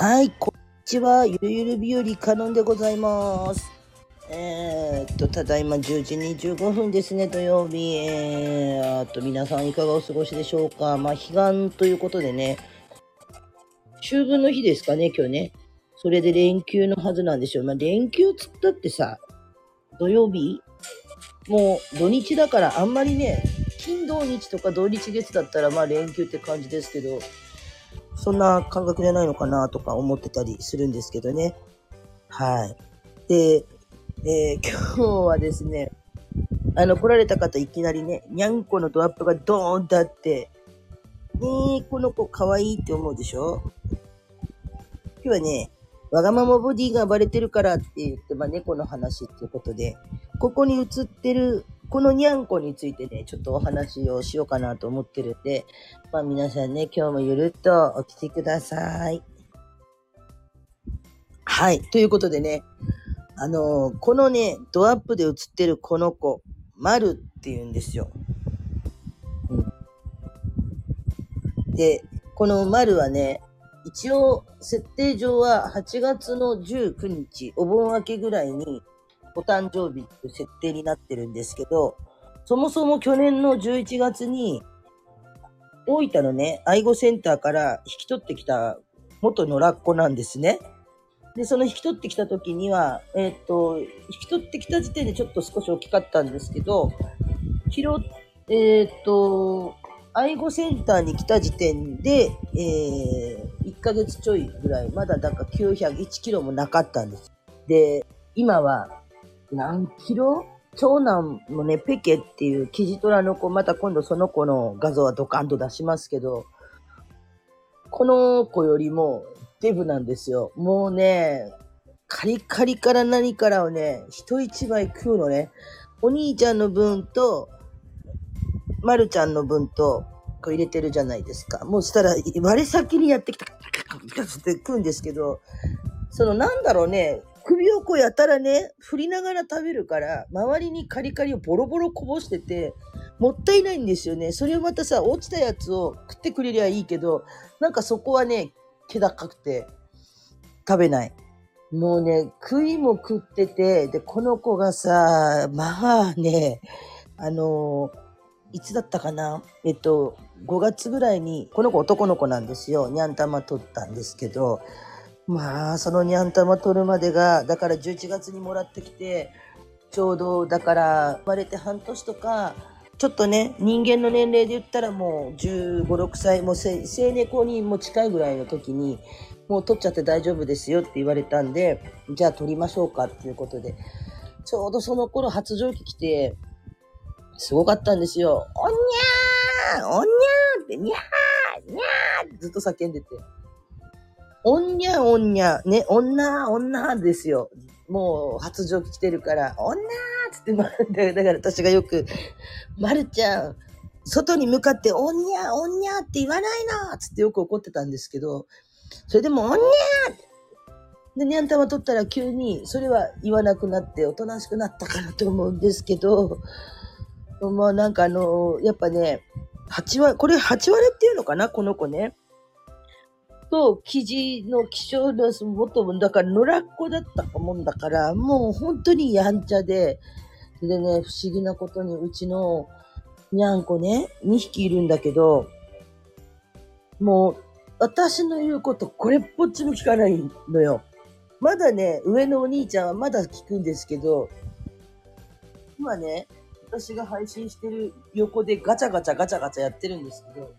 はい、こんにちは。ゆるゆる日和カノンでございます。えー、っと、ただいま10時25分ですね、土曜日。えー、あと皆さんいかがお過ごしでしょうか。まあ、彼岸ということでね、秋分の日ですかね、今日ね。それで連休のはずなんでしょう。まあ、連休つったってさ、土曜日？もう土日だからあんまりね、金土日とか土日月だったらまあ連休って感じですけど、そんな感覚じゃないのかなとか思ってたりするんですけどね。はい。で、えー 今日はですね、あの、来られた方いきなりね、にゃんこのドアップがドーンとあって、えー、この子可愛いって思うでしょ？今日はね、わがままボディが暴れてるからって言って、まあ、猫の話っていうことで、ここに映ってる、このにゃんこについてね、ちょっとお話をしようかなと思ってるんで、まあ皆さんね、今日もゆるっとお聞きください。はい。ということでね、あのーこのね、ドアップで映ってるこの子、まるって言うんですよ。うん、で、このまるはね、一応、設定上は8月の19日、お盆明けぐらいに、お誕生日っていう設定になってるんですけど、そもそも去年の11月に、大分のね、愛護センターから引き取ってきた元野良っ子なんですね。で、その引き取ってきた時には、えーっと、引き取ってきた時点でちょっと少し大きかったんですけど、拾っ、えーっと、愛護センターに来た時点で、えー、1ヶ月ちょいぐらい、まだだから901キロもなかったんです。で、今は何キロ？長男もね、ペケっていうキジトラの子、また今度その子の画像はドカンと出しますけど、この子よりもデブなんですよ。もうね、カリカリから何からをね、人一倍食うのね。お兄ちゃんの分と、まるちゃんの分と、こう入れてるじゃないですか。もうしたら、割先にやってきた、って食うんですけど、そのなんだろうね、首をこうやたらね、振りながら食べるから、周りにカリカリをボロボロこぼしてて、もったいないんですよね。それをまたさ、落ちたやつを食ってくれりゃいいけど、なんかそこはね、気高くて、食べない。もうね、食いも食ってて、で、この子がさ、まあね、あのいつだったかな？えっと、5月ぐらいに、この子男の子なんですよ。ニャン玉取ったんですけど、まあ、そのニャン玉取るまでが、だから11月にもらってきて、ちょうど、だから、生まれて半年とか、ちょっとね、人間の年齢で言ったらもう15、6歳、もう成猫にも近いぐらいの時に、もう取っちゃって大丈夫ですよって言われたんで、じゃあ取りましょうかっていうことで、ちょうどその頃発情期来て、すごかったんですよ。おにゃーおにゃーって、にゃーにゃーってずっと叫んでて。おんにゃおんにゃ、ね、女、女ですよ。もう発情期来てるから、女つって、ま、だから私がよく、まるちゃん、外に向かって、おんにゃ、おんにゃって言わないのつってよく怒ってたんですけど、それでも、おんにゃで、にゃん玉取ったら急に、それは言わなくなって、おとなしくなったかなと思うんですけど、まあなんかあの、やっぱね、8割、これ8割っていうのかなこの子ね。と、生地の気象の元も、だから野良っ子だったもんだから、もう本当にやんちゃで、でね、不思議なことに、うちのにゃんこね、2匹いるんだけど、もう、私の言うこと、これっぽっちも聞かないのよ。まだね、上のお兄ちゃんはまだ聞くんですけど、今ね、私が配信してる横でガチャガチャガチャガチャやってるんですけど、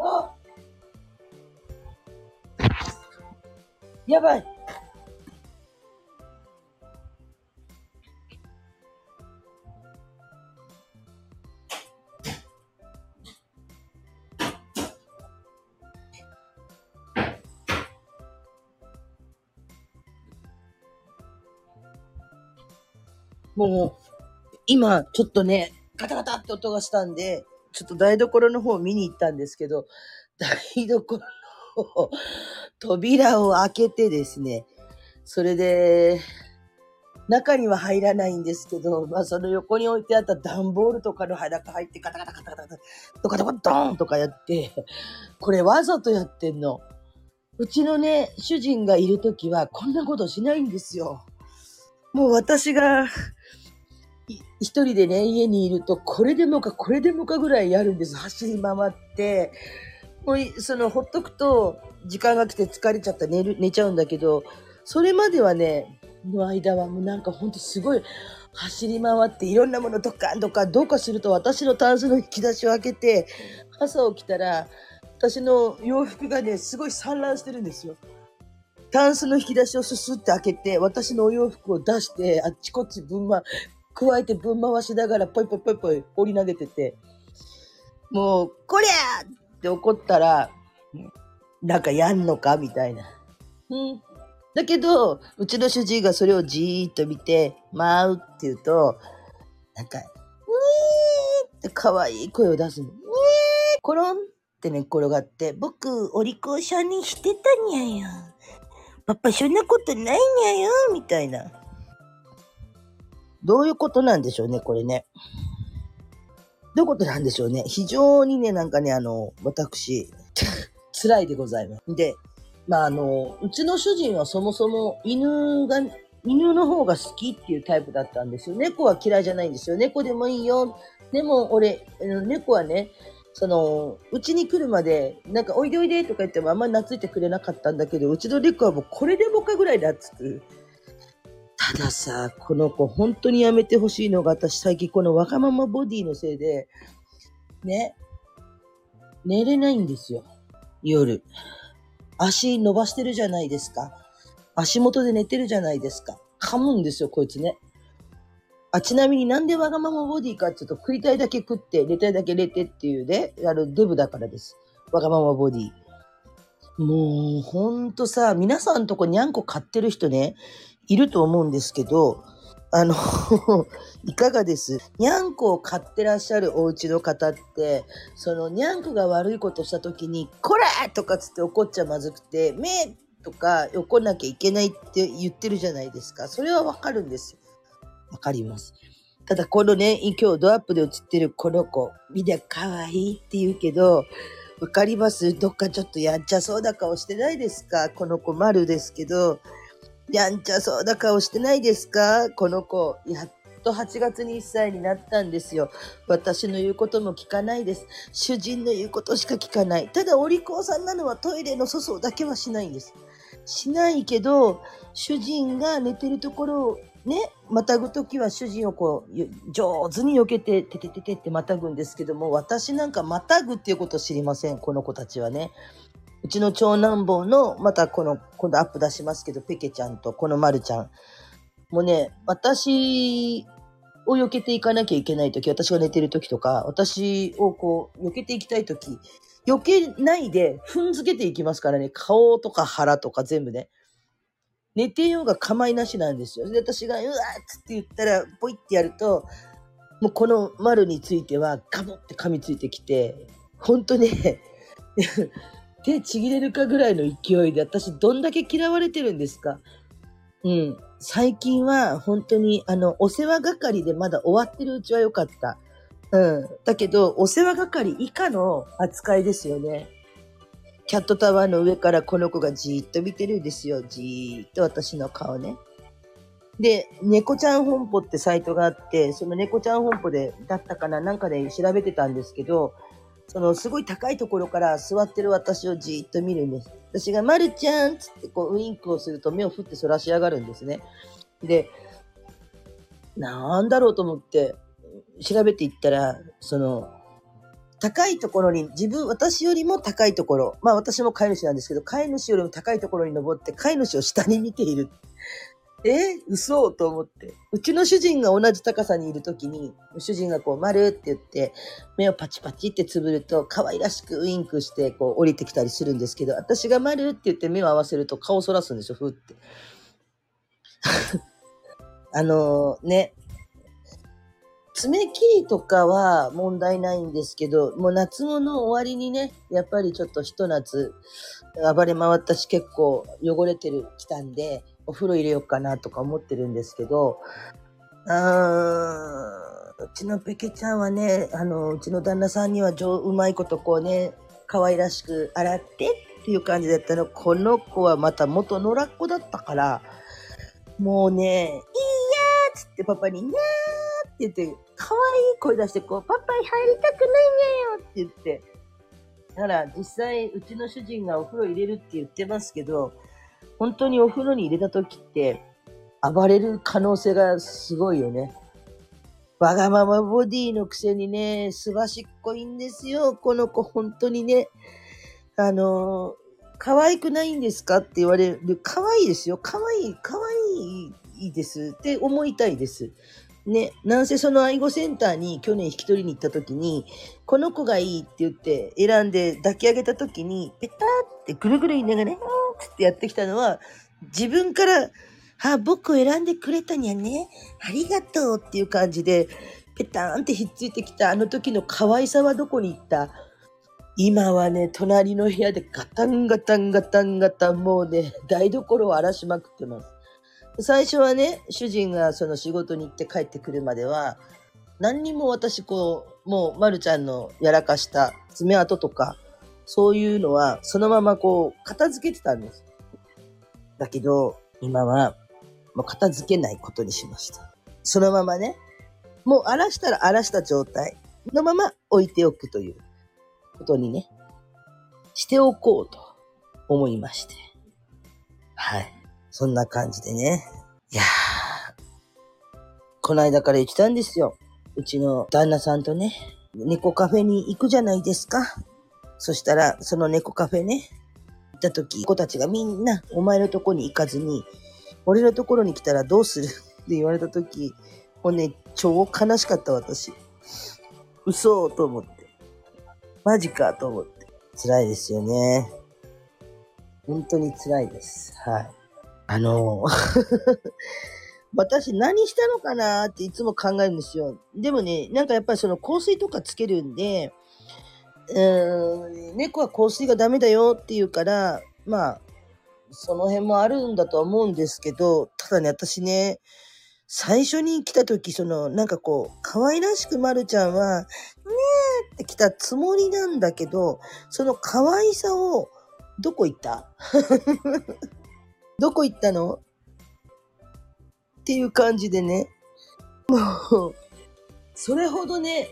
あやばい。もう、今、ちょっとね、ガタガタって音がしたんで、ちょっと台所の方見に行ったんですけど、台所の方扉を開けてですね、それで、中には入らないんですけど、まあその横に置いてあった段ボールとかの中入ってガタガタガタガタガタ、ドカドカドーンとかやって、これわざとやってんの。うちのね、主人がいるときはこんなことしないんですよ。もう私が、一人でね、家にいると、これでもか、これでもかぐらいやるんです。走り回って。もう、その、ほっとくと、時間が来て疲れちゃった寝る、寝ちゃうんだけど、それまではね、の間はもうなんかほんとすごい走り回っていろんなものドカンドカンどうかすると私のタンスの引き出しを開けて朝起きたら私の洋服がねすごい散乱してるんですよ。タンスの引き出しをすすって開けて私のお洋服を出してあっちこっちぶんま加えてぶん回しながらポイポイポイポイ放り投げててもうこりゃって怒ったらなんかやんのかみたいな。うんだけど、うちの主治医がそれをじーっと見て、舞うって言うと、なんか、うーって可愛い声を出すの。うーコロンって寝、ね、転がって、僕、お利口さんにしてたにゃよ。パパ、そんなことないにゃよ、みたいな。どういうことなんでしょうね、これね。どういうことなんでしょうね。非常にね、なんかね、あの、私、辛いでございます。で、まあ、あの、うちの主人はそもそも犬が、犬の方が好きっていうタイプだったんですよ。猫は嫌いじゃないんですよ。猫でもいいよ。でも、俺、猫はね、その、うちに来るまで、なんか、おいでおいでとか言ってもあんまり懐いてくれなかったんだけど、うちの猫はもうこれでもかぐらい懐く。たださ、この子、本当にやめてほしいのが、私最近このわがままボディのせいで、ね、寝れないんですよ。夜。足伸ばしてるじゃないですか。足元で寝てるじゃないですか。噛むんですよ、こいつね。あ、ちなみになんでわがままボディかっていうと、食いたいだけ食って、寝たいだけ寝てっていうね、あの、デブだからです。わがままボディ。もう、ほんとさ、皆さんとこにゃんこ買ってる人ね、いると思うんですけど、あの いかがです？にゃんこを飼ってらっしゃるお家の方って、そのにゃんこが悪いことした時に、こらとかつって怒っちゃまずくて、めとか怒んなきゃいけないって言ってるじゃないですか。それはわかるんですよ。わかります。ただこのね、今日ドアップで映ってるこの子、みんな可愛いって言うけど、わかります？どっかちょっとやんちゃそうな顔してないですか？この子丸ですけど、やんちゃそうな顔してないですか？この子。やっと8月に1歳になったんですよ。私の言うことも聞かないです。主人の言うことしか聞かない。ただ、お利口さんなのはトイレの粗相だけはしないんです。しないけど、主人が寝てるところをね、またぐときは主人をこう、上手に避けて、ててててってまたぐんですけども、私なんかまたぐっていうこと知りません、この子たちはね。うちの長男坊の、またこの、今度アップ出しますけど、ペケちゃんとこのマルちゃん。もうね、私を避けていかなきゃいけないとき、私が寝てるときとか、私をこう、避けていきたいとき、避けないで踏んづけていきますからね、顔とか腹とか全部ね。寝てようが構いなしなんですよ。で、私が、うわーっって言ったら、ポイってやると、もうこの丸については、ガボって噛みついてきて、ほんとね、手ちぎれるかぐらいの勢いで、私どんだけ嫌われてるんですか？うん。最近は本当に、あの、お世話係でまだ終わってるうちは良かった。うん。だけど、お世話係以下の扱いですよね。キャットタワーの上からこの子がじーっと見てるんですよ。じーっと私の顔ね。で、猫ちゃん本舗ってサイトがあって、その猫ちゃん本舗で、だったかななんかで調べてたんですけど、そのすごい高いところから座ってる私をじーっと見るんです。私が、まるちゃんつってこうウインクをすると目を振って反らし上がるんですね。で、なんだろうと思って調べていったら、その、高いところに、自分、私よりも高いところ、まあ私も飼い主なんですけど、飼い主よりも高いところに登って飼い主を下に見ている。え嘘と思って。うちの主人が同じ高さにいるときに、主人がこう、丸って言って、目をパチパチってつぶると、可愛らしくウインクして、こう、降りてきたりするんですけど、私が丸って言って目を合わせると顔をそらすんですよ、ふって。あのー、ね。爪切りとかは問題ないんですけど、もう夏物の終わりにね、やっぱりちょっとひと夏暴れ回ったし結構汚れてる、きたんで、お風呂入れようかなとか思ってるんですけど、うーん、うちのペケちゃんはね、あの、うちの旦那さんには上、うまいことこうね、可愛らしく洗ってっていう感じだったの。この子はまた元野良っ子だったから、もうね、いいやーっつってパパに、にゃーって言って、可愛い声出して、こう、パパ入りたくないにゃよって言って。だから、実際、うちの主人がお風呂入れるって言ってますけど、本当にお風呂に入れた時って、暴れる可能性がすごいよね。わがままボディのくせにね、すばしっこいんですよ。この子、本当にね。あのー可愛くないんですか？って言われる。可愛いですよ。可愛い、可愛いですって思いたいです。ね、なんせその愛護センターに去年引き取りに行った時に、この子がいいって言って選んで抱き上げた時に、ペターってぐるぐる言いながらね、ってやってきたのは、自分から、あ、僕を選んでくれたにゃね。ありがとうっていう感じで、ペタンってひっついてきたあの時の可愛さはどこに行った？今はね、隣の部屋でガタンガタンガタンガタン、もうね、台所を荒らしまくってます。最初はね、主人がその仕事に行って帰ってくるまでは、何にも私こう、もう、まるちゃんのやらかした爪痕とか、そういうのは、そのままこう、片付けてたんです。だけど、今は、もう片付けないことにしました。そのままね、もう荒らしたら荒らした状態のまま置いておくということにね、しておこうと思いまして。はい。そんな感じでね。いやー、この間から言ったんですよ。うちの旦那さんとね、猫カフェに行くじゃないですか。そしたら、その猫カフェね、行った時、子たちがみんな、お前のとこに行かずに、俺のところに来たらどうする？って言われた時、もうね、超悲しかった私。嘘と思って。マジかと思って。辛いですよね。本当に辛いです。はい。あの 私何したのかなっていつも考えるんですよ。でもね、なんかやっぱりその香水とかつけるんで、うん、猫は香水がダメだよって言うから、まあ、その辺もあるんだとは思うんですけど、ただね、私ね、最初に来た時、その、なんかこう、可愛らしくまるちゃんは、ねーって来たつもりなんだけど、その可愛さを、どこ行った？どこ行ったの？っていう感じでね、もう、それほどね、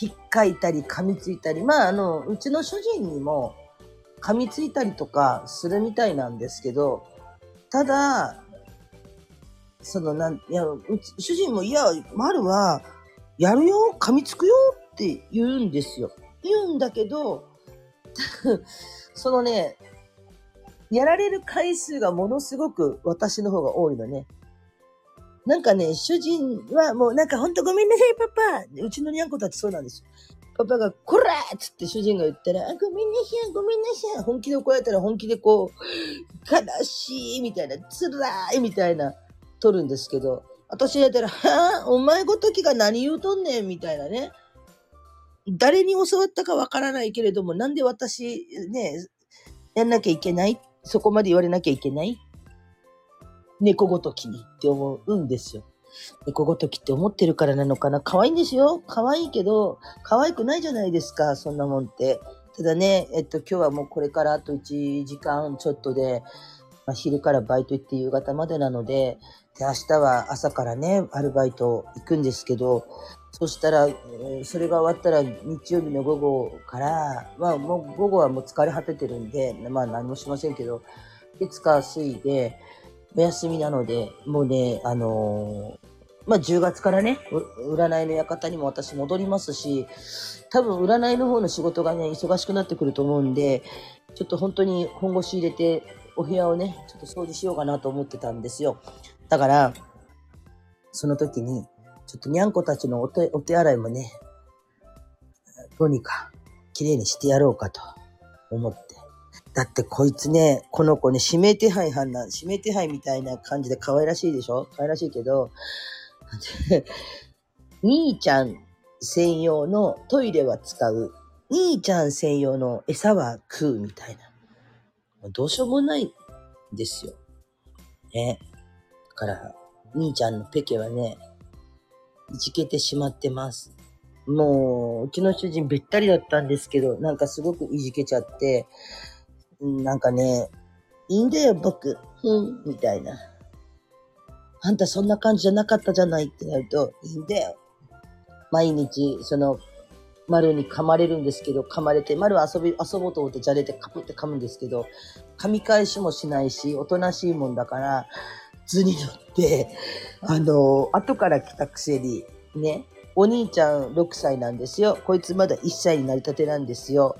引っかいたり噛みついたり、まああの、うちの主人にも噛みついたりとかするみたいなんですけど、ただ、そのなん、いや、うち主人も、いや、丸は、やるよ、噛みつくよって言うんですよ。言うんだけど、そのね、やられる回数がものすごく私の方が多いのね。なんかね、主人はもうなんかほんとごめんなさいパパうちのにゃんこたちそうなんですよ。パパが、こらっつって主人が言ったら、あ、ごめんなさい、ごめんなさい。本気で怒られたら本気でこう、悲しいみたいな、辛いみたいな、取るんですけど、私やったら、はぁお前ごときが何言うとんねんみたいなね。誰に教わったかわからないけれども、なんで私、ね、やんなきゃいけない？そこまで言われなきゃいけない？猫ごときにって思うんですよ。猫ごときって思ってるからなのかな可愛いんですよ。可愛いけど、可愛くないじゃないですか、そんなもんって。ただね、えっと、今日はもうこれからあと1時間ちょっとで、まあ、昼からバイト行って夕方までなので、で、明日は朝からね、アルバイト行くんですけど、そしたら、えそれが終わったら日曜日の午後から、まあもう午後はもう疲れ果ててるんで、まあ何もしませんけど、月火水でお休みなので、もうね、あのーまあ10月からね、占いの館にも私戻りますし、多分占いの方の仕事がね、忙しくなってくると思うんで、ちょっと本当に本腰入れて、お部屋をね、ちょっと掃除しようかなと思ってたんですよ。だから、その時に、ちょっとにゃんこたちのお手お手洗いもね、どうにか綺麗にしてやろうかと思って。だってこいつね、この子ね、指名手配犯なん、指名手配みたいな感じで可愛らしいでしょ？可愛らしいけど、兄ちゃん専用のトイレは使う。兄ちゃん専用の餌は食うみたいな。どうしようもないんですよ。ね。だから、兄ちゃんのペケはね、いじけてしまってます。もう、うちの主人べったりだったんですけど、なんかすごくいじけちゃって、なんかね、いいんだよ、僕。うん。みたいな。あんたそんな感じじゃなかったじゃないってなると、いいんだよ。毎日、その、丸に噛まれるんですけど、噛まれて、丸は遊び、遊ぼうと思ってじゃれてカプって噛むんですけど、噛み返しもしないし、おとなしいもんだから、図に乗って、あの、後から来たくせに、ね、お兄ちゃん6歳なんですよ。こいつまだ1歳になりたてなんですよ。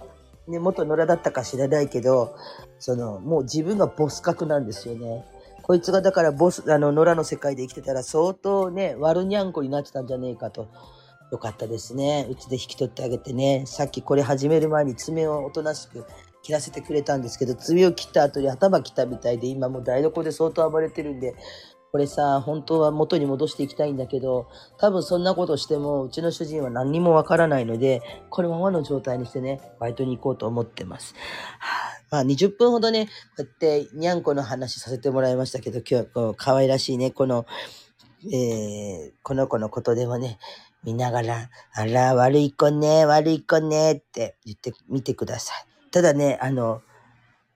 ね、元野良だったか知らないけど、その、もう自分がボス格なんですよね。こいつがだからボス、あの、野良の世界で生きてたら相当ね、悪にゃんこになってたんじゃねえかと。よかったですね。うちで引き取ってあげてね。さっきこれ始める前に爪をおとなしく切らせてくれたんですけど、爪を切った後に頭切ったみたいで、今もう台所で相当暴れてるんで、これさ、本当は元に戻していきたいんだけど、多分そんなことしても、うちの主人は何にもわからないので、このままの状態にしてね、バイトに行こうと思ってます。まあ20分ほどね、こうやってにゃんこの話させてもらいましたけど、今日はこの可愛らしいね、この、えー、この子のことでもね、見ながら、あら、悪い子ね、悪い子ねって言ってみてください。ただね、あの、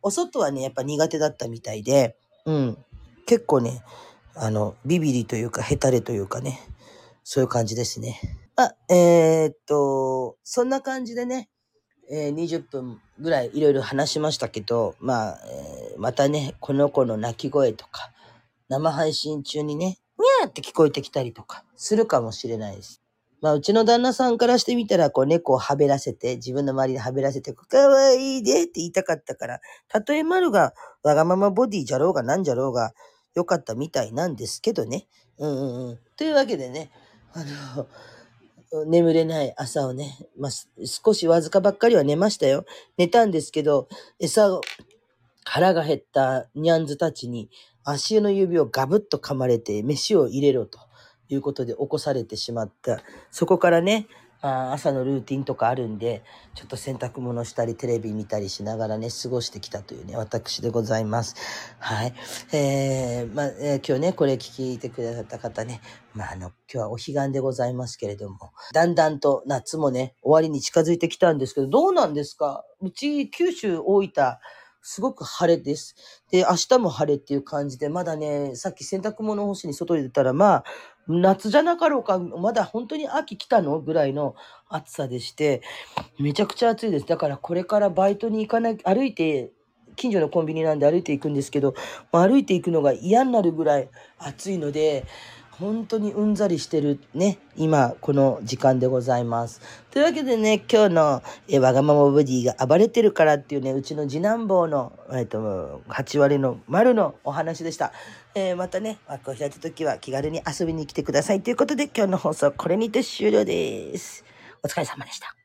お外はね、やっぱ苦手だったみたいで、うん、結構ね、あの、ビビリというか、ヘタレというかね、そういう感じですね。あ、えーっと、そんな感じでね、えー20分ぐらいいろいろ話しましたけど、まあ、えーまたね、この子の泣き声とか、生配信中にね、にゃーって聞こえてきたりとか、するかもしれないです。まあ、うちの旦那さんからしてみたら、こう、猫をはべらせて、自分の周りではべらせて、かわいいでって言いたかったから、たとえ丸がわがままボディじゃろうがなんじゃろうが、よかったみたいなんですけどね。うんうんうん。というわけでね、あの、眠れない朝をね、まあ、少しわずかばっかりは寝ましたよ。寝たんですけど、餌を、腹が減ったニャンズたちに足の指をガブッと噛まれて飯を入れろということで起こされてしまった。そこからね、あ朝のルーティンとかあるんで、ちょっと洗濯物したりテレビ見たりしながらね、過ごしてきたというね、私でございます。はい。えー、まあ、えー今日ね、これ聞いてくださった方ね、まあ、あの、今日はお彼岸でございますけれども、だんだんと夏もね、終わりに近づいてきたんですけど、どうなんですか？うち、九州、大分、すごく晴れです。で、明日も晴れっていう感じで、まだね、さっき洗濯物干しに外に出たら、まあ、夏じゃなかろうか、まだ本当に秋来たのぐらいの暑さでして、めちゃくちゃ暑いです。だからこれからバイトに行かなきゃ、歩いて、近所のコンビニなんで歩いていくんですけど、歩いていくのが嫌になるぐらい暑いので、本当にうんざりしてるね、今、この時間でございます。というわけでね、今日の、えわがままボディが暴れてるからっていうね、うちの次男坊の、えっ、と、8割の丸のお話でした。えーまたね、枠を開いた時は気軽に遊びに来てくださいということで、今日の放送これにて終了です。お疲れ様でした。